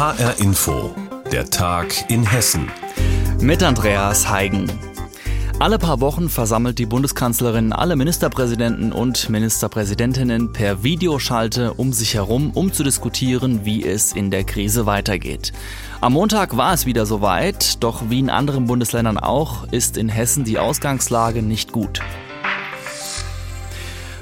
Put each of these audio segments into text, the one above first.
HR Info, der Tag in Hessen. Mit Andreas Heigen. Alle paar Wochen versammelt die Bundeskanzlerin alle Ministerpräsidenten und Ministerpräsidentinnen per Videoschalte um sich herum, um zu diskutieren, wie es in der Krise weitergeht. Am Montag war es wieder soweit, doch wie in anderen Bundesländern auch, ist in Hessen die Ausgangslage nicht gut.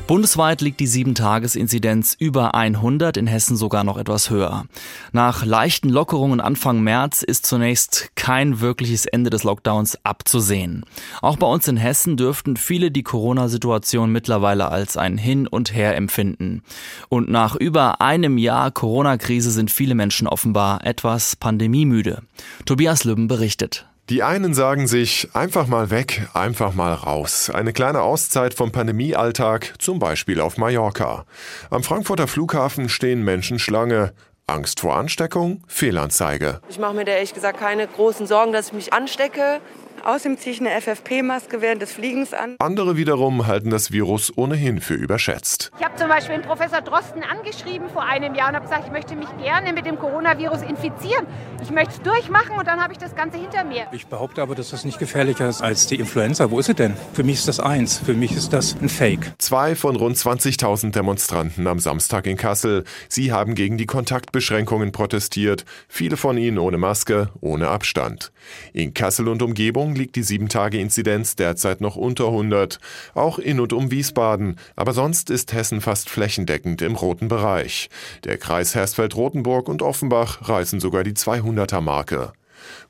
Bundesweit liegt die 7-Tages-Inzidenz über 100, in Hessen sogar noch etwas höher. Nach leichten Lockerungen Anfang März ist zunächst kein wirkliches Ende des Lockdowns abzusehen. Auch bei uns in Hessen dürften viele die Corona-Situation mittlerweile als ein Hin und Her empfinden. Und nach über einem Jahr Corona-Krise sind viele Menschen offenbar etwas pandemiemüde. Tobias Lübben berichtet. Die einen sagen sich, einfach mal weg, einfach mal raus. Eine kleine Auszeit vom Pandemiealltag, zum Beispiel auf Mallorca. Am Frankfurter Flughafen stehen Menschen Schlange. Angst vor Ansteckung? Fehlanzeige. Ich mache mir da ehrlich gesagt keine großen Sorgen, dass ich mich anstecke. Außerdem ziehe ich eine FFP-Maske während des Fliegens an. Andere wiederum halten das Virus ohnehin für überschätzt. Ich habe zum Beispiel den Professor Drosten angeschrieben vor einem Jahr und habe gesagt, ich möchte mich gerne mit dem Coronavirus infizieren. Ich möchte es durchmachen und dann habe ich das Ganze hinter mir. Ich behaupte aber, dass das nicht gefährlicher ist als die Influenza. Wo ist sie denn? Für mich ist das eins. Für mich ist das ein Fake. Zwei von rund 20.000 Demonstranten am Samstag in Kassel. Sie haben gegen die Kontaktbeschränkungen protestiert. Viele von ihnen ohne Maske, ohne Abstand. In Kassel und Umgebung liegt die 7-Tage-Inzidenz derzeit noch unter 100, auch in und um Wiesbaden, aber sonst ist Hessen fast flächendeckend im roten Bereich. Der Kreis Hersfeld-Rotenburg und Offenbach reißen sogar die 200er-Marke.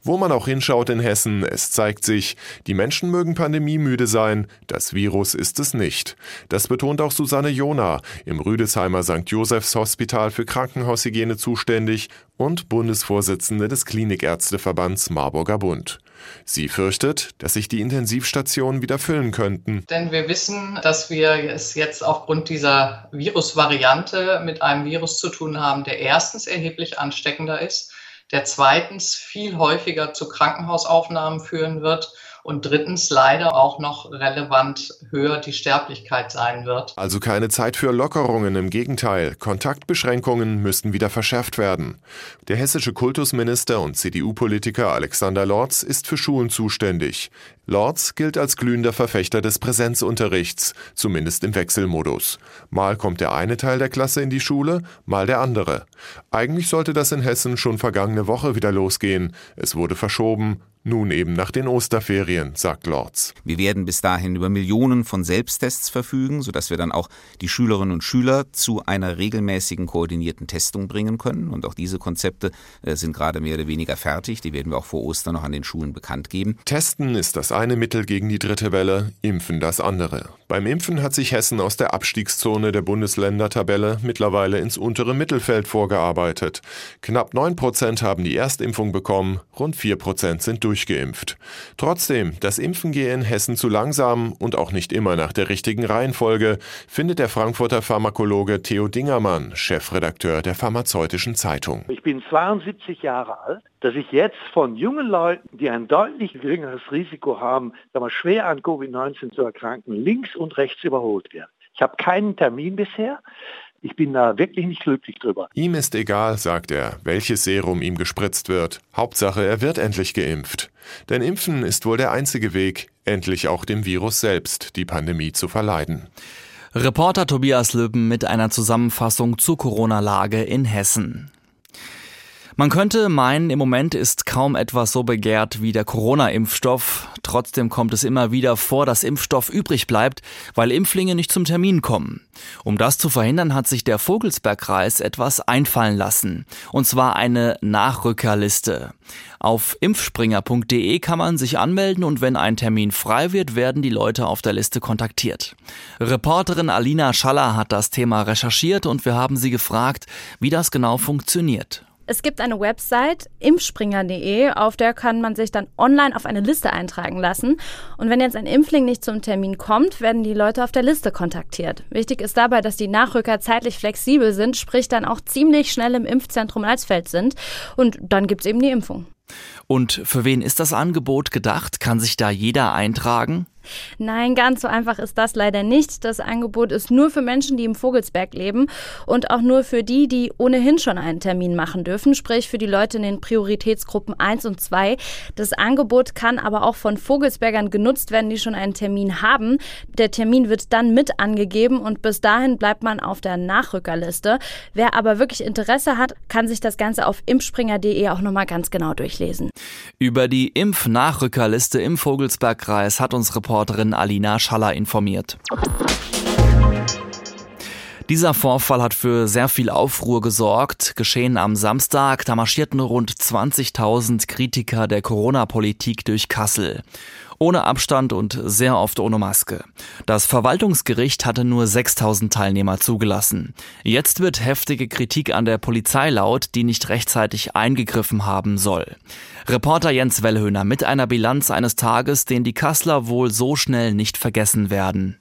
Wo man auch hinschaut in Hessen, es zeigt sich, die Menschen mögen pandemiemüde sein, das Virus ist es nicht. Das betont auch Susanne Jona, im Rüdesheimer St. Josephs Hospital für Krankenhaushygiene zuständig und Bundesvorsitzende des Klinikärzteverbands Marburger Bund. Sie fürchtet, dass sich die Intensivstationen wieder füllen könnten. Denn wir wissen, dass wir es jetzt aufgrund dieser Virusvariante mit einem Virus zu tun haben, der erstens erheblich ansteckender ist der zweitens viel häufiger zu Krankenhausaufnahmen führen wird und drittens leider auch noch relevant höher die Sterblichkeit sein wird. Also keine Zeit für Lockerungen, im Gegenteil, Kontaktbeschränkungen müssten wieder verschärft werden. Der hessische Kultusminister und CDU-Politiker Alexander Lorz ist für Schulen zuständig. Lorz gilt als glühender Verfechter des Präsenzunterrichts, zumindest im Wechselmodus. Mal kommt der eine Teil der Klasse in die Schule, mal der andere. Eigentlich sollte das in Hessen schon vergangene Woche wieder losgehen. Es wurde verschoben, nun eben nach den Osterferien, sagt Lorz. Wir werden bis dahin über Millionen von Selbsttests verfügen, sodass wir dann auch die Schülerinnen und Schüler zu einer regelmäßigen koordinierten Testung bringen können. Und auch diese Konzepte äh, sind gerade mehr oder weniger fertig. Die werden wir auch vor Ostern noch an den Schulen bekannt geben. Testen ist das eine Mittel gegen die dritte Welle, Impfen das andere. Beim Impfen hat sich Hessen aus der Abstiegszone der Bundesländertabelle mittlerweile ins untere Mittelfeld vorgearbeitet. Knapp 9 Prozent haben die Erstimpfung bekommen, rund 4 Prozent sind durchgeimpft. Trotzdem, das Impfen gehe in Hessen zu langsam und auch nicht immer nach der richtigen Reihenfolge, findet der Frankfurter Pharmakologe Theo Dingermann, Chefredakteur der Pharmazeutischen Zeitung. Ich bin 72 Jahre alt dass ich jetzt von jungen Leuten, die ein deutlich geringeres Risiko haben, mal, schwer an Covid-19 zu erkranken, links und rechts überholt werden. Ich habe keinen Termin bisher. Ich bin da wirklich nicht glücklich drüber. Ihm ist egal, sagt er, welches Serum ihm gespritzt wird. Hauptsache, er wird endlich geimpft. Denn Impfen ist wohl der einzige Weg, endlich auch dem Virus selbst die Pandemie zu verleiden. Reporter Tobias Löben mit einer Zusammenfassung zur Corona-Lage in Hessen. Man könnte meinen, im Moment ist kaum etwas so begehrt wie der Corona-Impfstoff. Trotzdem kommt es immer wieder vor, dass Impfstoff übrig bleibt, weil Impflinge nicht zum Termin kommen. Um das zu verhindern, hat sich der Vogelsbergkreis etwas einfallen lassen. Und zwar eine Nachrückerliste. Auf impfspringer.de kann man sich anmelden und wenn ein Termin frei wird, werden die Leute auf der Liste kontaktiert. Reporterin Alina Schaller hat das Thema recherchiert und wir haben sie gefragt, wie das genau funktioniert. Es gibt eine Website, impfspringer.de, auf der kann man sich dann online auf eine Liste eintragen lassen. Und wenn jetzt ein Impfling nicht zum Termin kommt, werden die Leute auf der Liste kontaktiert. Wichtig ist dabei, dass die Nachrücker zeitlich flexibel sind, sprich dann auch ziemlich schnell im Impfzentrum Alsfeld sind. Und dann gibt's eben die Impfung. Und für wen ist das Angebot gedacht? Kann sich da jeder eintragen? Nein, ganz so einfach ist das leider nicht. Das Angebot ist nur für Menschen, die im Vogelsberg leben und auch nur für die, die ohnehin schon einen Termin machen dürfen, sprich für die Leute in den Prioritätsgruppen 1 und 2. Das Angebot kann aber auch von Vogelsbergern genutzt werden, die schon einen Termin haben. Der Termin wird dann mit angegeben und bis dahin bleibt man auf der Nachrückerliste. Wer aber wirklich Interesse hat, kann sich das Ganze auf impfspringer.de auch nochmal ganz genau durchlesen. Über die Impfnachrückerliste im Vogelsbergkreis hat uns Reporterin Alina Schaller informiert. Dieser Vorfall hat für sehr viel Aufruhr gesorgt. Geschehen am Samstag, da marschierten rund 20.000 Kritiker der Corona-Politik durch Kassel. Ohne Abstand und sehr oft ohne Maske. Das Verwaltungsgericht hatte nur 6000 Teilnehmer zugelassen. Jetzt wird heftige Kritik an der Polizei laut, die nicht rechtzeitig eingegriffen haben soll. Reporter Jens Wellhöhner mit einer Bilanz eines Tages, den die Kassler wohl so schnell nicht vergessen werden.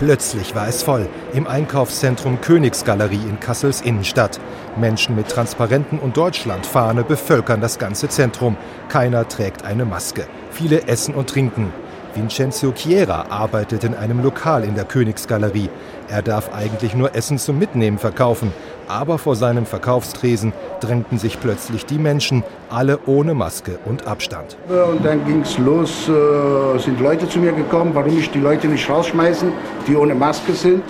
Plötzlich war es voll im Einkaufszentrum Königsgalerie in Kassels Innenstadt. Menschen mit Transparenten und Deutschlandfahne bevölkern das ganze Zentrum. Keiner trägt eine Maske. Viele essen und trinken. Vincenzo Chiera arbeitet in einem Lokal in der Königsgalerie. Er darf eigentlich nur Essen zum Mitnehmen verkaufen. Aber vor seinem Verkaufstresen drängten sich plötzlich die Menschen, alle ohne Maske und Abstand. Und dann ging es los, äh, sind Leute zu mir gekommen, warum ich die Leute nicht rausschmeißen, die ohne Maske sind.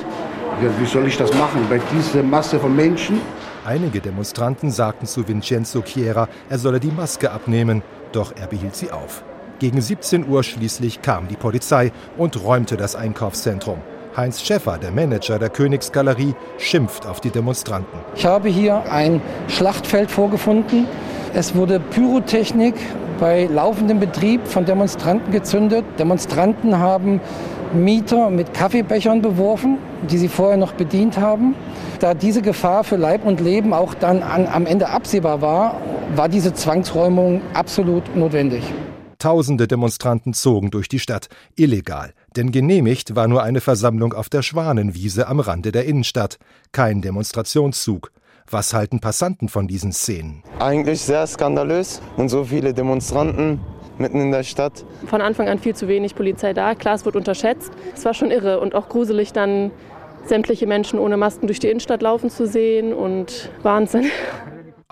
Wie soll ich das machen bei dieser Masse von Menschen? Einige Demonstranten sagten zu Vincenzo Chiera, er solle die Maske abnehmen, doch er behielt sie auf. Gegen 17 Uhr schließlich kam die Polizei und räumte das Einkaufszentrum. Heinz Schäffer, der Manager der Königsgalerie, schimpft auf die Demonstranten. Ich habe hier ein Schlachtfeld vorgefunden. Es wurde Pyrotechnik bei laufendem Betrieb von Demonstranten gezündet. Demonstranten haben Mieter mit Kaffeebechern beworfen, die sie vorher noch bedient haben. Da diese Gefahr für Leib und Leben auch dann an, am Ende absehbar war, war diese Zwangsräumung absolut notwendig. Tausende Demonstranten zogen durch die Stadt, illegal, denn genehmigt war nur eine Versammlung auf der Schwanenwiese am Rande der Innenstadt, kein Demonstrationszug. Was halten Passanten von diesen Szenen? Eigentlich sehr skandalös und so viele Demonstranten mitten in der Stadt. Von Anfang an viel zu wenig Polizei da. Klar, es wird unterschätzt. Es war schon irre und auch gruselig, dann sämtliche Menschen ohne Masken durch die Innenstadt laufen zu sehen und Wahnsinn.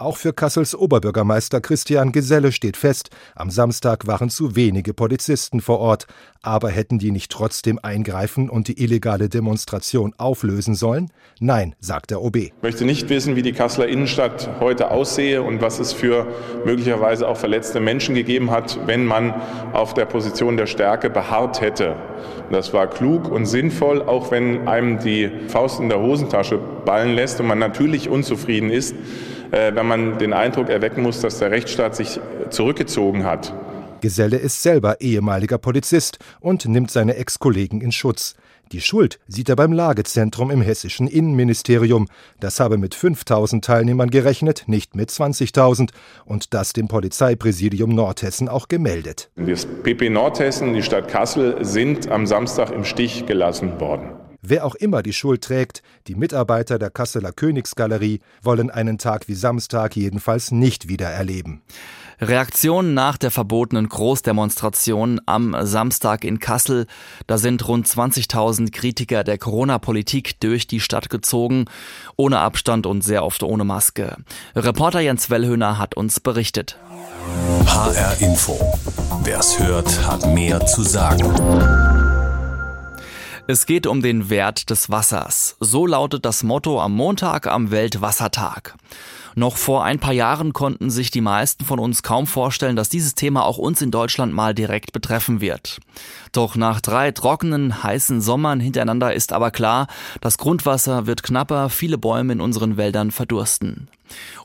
Auch für Kassels Oberbürgermeister Christian Geselle steht fest, am Samstag waren zu wenige Polizisten vor Ort. Aber hätten die nicht trotzdem eingreifen und die illegale Demonstration auflösen sollen? Nein, sagt der OB. Ich möchte nicht wissen, wie die Kasseler Innenstadt heute aussehe und was es für möglicherweise auch verletzte Menschen gegeben hat, wenn man auf der Position der Stärke beharrt hätte. Das war klug und sinnvoll, auch wenn einem die Faust in der Hosentasche ballen lässt und man natürlich unzufrieden ist wenn man den Eindruck erwecken muss, dass der Rechtsstaat sich zurückgezogen hat. Geselle ist selber ehemaliger Polizist und nimmt seine Ex-Kollegen in Schutz. Die Schuld sieht er beim Lagezentrum im hessischen Innenministerium. Das habe mit 5000 Teilnehmern gerechnet, nicht mit 20.000 und das dem Polizeipräsidium Nordhessen auch gemeldet. Das PP Nordhessen, die Stadt Kassel sind am Samstag im Stich gelassen worden. Wer auch immer die Schuld trägt, die Mitarbeiter der Kasseler Königsgalerie wollen einen Tag wie Samstag jedenfalls nicht wieder erleben. Reaktionen nach der verbotenen Großdemonstration am Samstag in Kassel. Da sind rund 20.000 Kritiker der Corona-Politik durch die Stadt gezogen, ohne Abstand und sehr oft ohne Maske. Reporter Jens Wellhöhner hat uns berichtet. HR Info. Wer's hört, hat mehr zu sagen. Es geht um den Wert des Wassers. So lautet das Motto am Montag am Weltwassertag. Noch vor ein paar Jahren konnten sich die meisten von uns kaum vorstellen, dass dieses Thema auch uns in Deutschland mal direkt betreffen wird. Doch nach drei trockenen, heißen Sommern hintereinander ist aber klar, das Grundwasser wird knapper, viele Bäume in unseren Wäldern verdursten.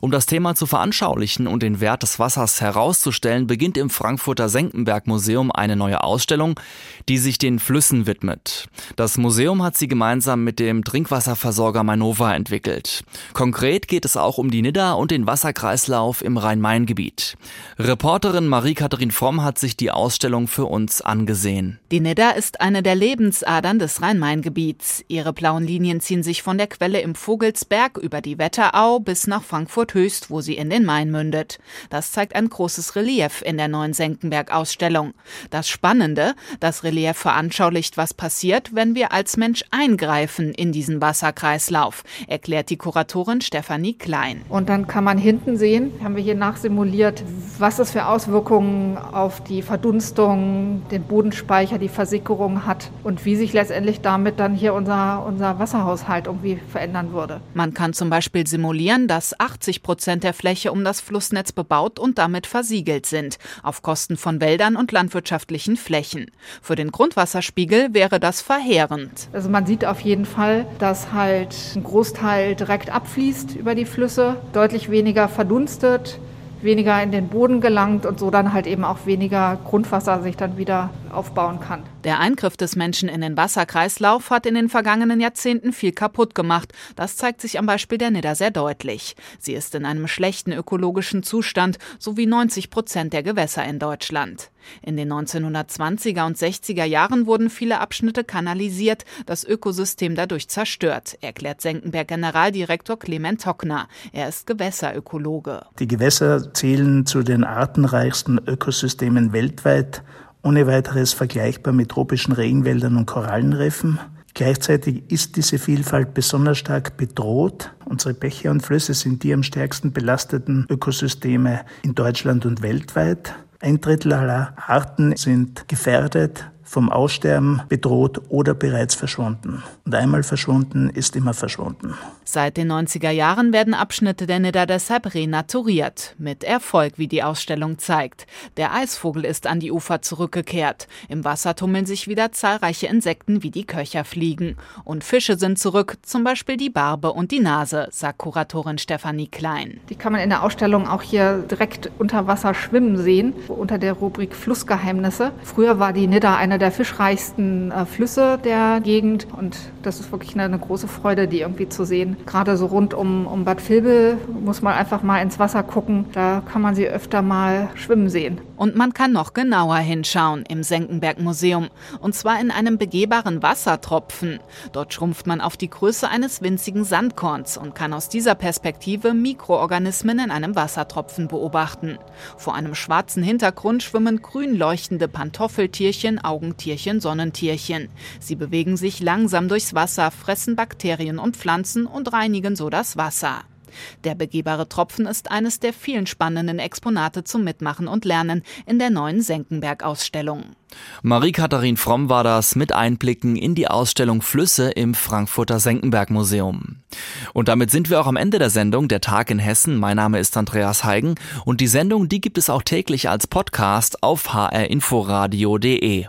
Um das Thema zu veranschaulichen und den Wert des Wassers herauszustellen, beginnt im Frankfurter Senckenberg Museum eine neue Ausstellung, die sich den Flüssen widmet. Das Museum hat sie gemeinsam mit dem Trinkwasserversorger Mainova entwickelt. Konkret geht es auch um die Nidda Nidda und den Wasserkreislauf im Rhein-Main-Gebiet. Reporterin Marie-Katharin Fromm hat sich die Ausstellung für uns angesehen. Die Nidda ist eine der Lebensadern des Rhein-Main-Gebiets. Ihre blauen Linien ziehen sich von der Quelle im Vogelsberg über die Wetterau bis nach Frankfurt Höchst, wo sie in den Main mündet. Das zeigt ein großes Relief in der neuen Senckenberg-Ausstellung. Das Spannende, das Relief veranschaulicht, was passiert, wenn wir als Mensch eingreifen in diesen Wasserkreislauf, erklärt die Kuratorin Stefanie Klein. Und dann kann man hinten sehen, haben wir hier nachsimuliert, was es für Auswirkungen auf die Verdunstung, den Bodenspeicher, die Versickerung hat und wie sich letztendlich damit dann hier unser, unser Wasserhaushalt irgendwie verändern würde. Man kann zum Beispiel simulieren, dass 80 Prozent der Fläche um das Flussnetz bebaut und damit versiegelt sind, auf Kosten von Wäldern und landwirtschaftlichen Flächen. Für den Grundwasserspiegel wäre das verheerend. Also man sieht auf jeden Fall, dass halt ein Großteil direkt abfließt über die Flüsse, deutlich weniger verdunstet, weniger in den Boden gelangt und so dann halt eben auch weniger Grundwasser sich dann wieder aufbauen kann. Der Eingriff des Menschen in den Wasserkreislauf hat in den vergangenen Jahrzehnten viel kaputt gemacht. Das zeigt sich am Beispiel der Nidda sehr deutlich. Sie ist in einem schlechten ökologischen Zustand, so wie 90 Prozent der Gewässer in Deutschland. In den 1920er und 60er Jahren wurden viele Abschnitte kanalisiert, das Ökosystem dadurch zerstört, erklärt Senckenberg Generaldirektor Clement Hockner. Er ist Gewässerökologe. Die Gewässer zählen zu den artenreichsten Ökosystemen weltweit, ohne weiteres vergleichbar mit tropischen Regenwäldern und Korallenriffen. Gleichzeitig ist diese Vielfalt besonders stark bedroht. Unsere Bäche und Flüsse sind die am stärksten belasteten Ökosysteme in Deutschland und weltweit. Ein Drittel aller Arten sind gefährdet vom Aussterben bedroht oder bereits verschwunden. Und einmal verschwunden ist immer verschwunden. Seit den 90er Jahren werden Abschnitte der Nidda deshalb renaturiert. Mit Erfolg, wie die Ausstellung zeigt. Der Eisvogel ist an die Ufer zurückgekehrt. Im Wasser tummeln sich wieder zahlreiche Insekten wie die Köcherfliegen. Und Fische sind zurück, zum Beispiel die Barbe und die Nase, sagt Kuratorin Stefanie Klein. Die kann man in der Ausstellung auch hier direkt unter Wasser schwimmen sehen, unter der Rubrik Flussgeheimnisse. Früher war die Nidda eine der fischreichsten äh, Flüsse der Gegend. Und das ist wirklich eine, eine große Freude, die irgendwie zu sehen. Gerade so rund um, um Bad Vilbel muss man einfach mal ins Wasser gucken. Da kann man sie öfter mal schwimmen sehen. Und man kann noch genauer hinschauen im Senckenberg Museum. Und zwar in einem begehbaren Wassertropfen. Dort schrumpft man auf die Größe eines winzigen Sandkorns und kann aus dieser Perspektive Mikroorganismen in einem Wassertropfen beobachten. Vor einem schwarzen Hintergrund schwimmen grün leuchtende Pantoffeltierchen, Augentierchen, Sonnentierchen. Sie bewegen sich langsam durchs Wasser, fressen Bakterien und Pflanzen und reinigen so das Wasser. Der begehbare Tropfen ist eines der vielen spannenden Exponate zum Mitmachen und Lernen in der neuen Senckenberg-Ausstellung. Marie-Katharin Fromm war das mit Einblicken in die Ausstellung Flüsse im Frankfurter Senckenberg-Museum. Und damit sind wir auch am Ende der Sendung Der Tag in Hessen. Mein Name ist Andreas Heigen und die Sendung, die gibt es auch täglich als Podcast auf hrinforadio.de.